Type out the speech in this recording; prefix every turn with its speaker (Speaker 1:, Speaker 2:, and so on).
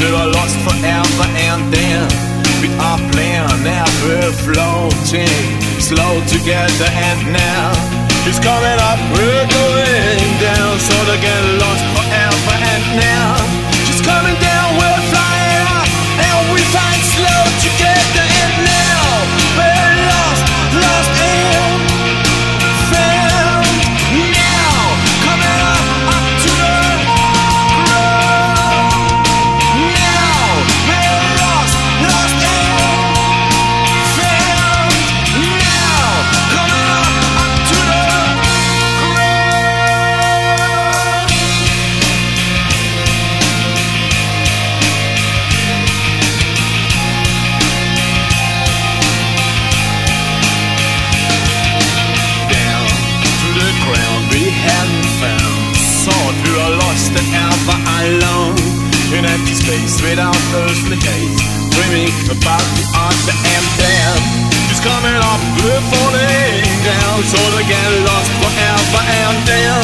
Speaker 1: We were lost forever and then we are playing ever floating, slow together and now. It's coming up, we're going down. So to get lost forever and now space without earthly haze. Dreaming about the answer and then it's coming up, we're falling down. So to get lost forever and then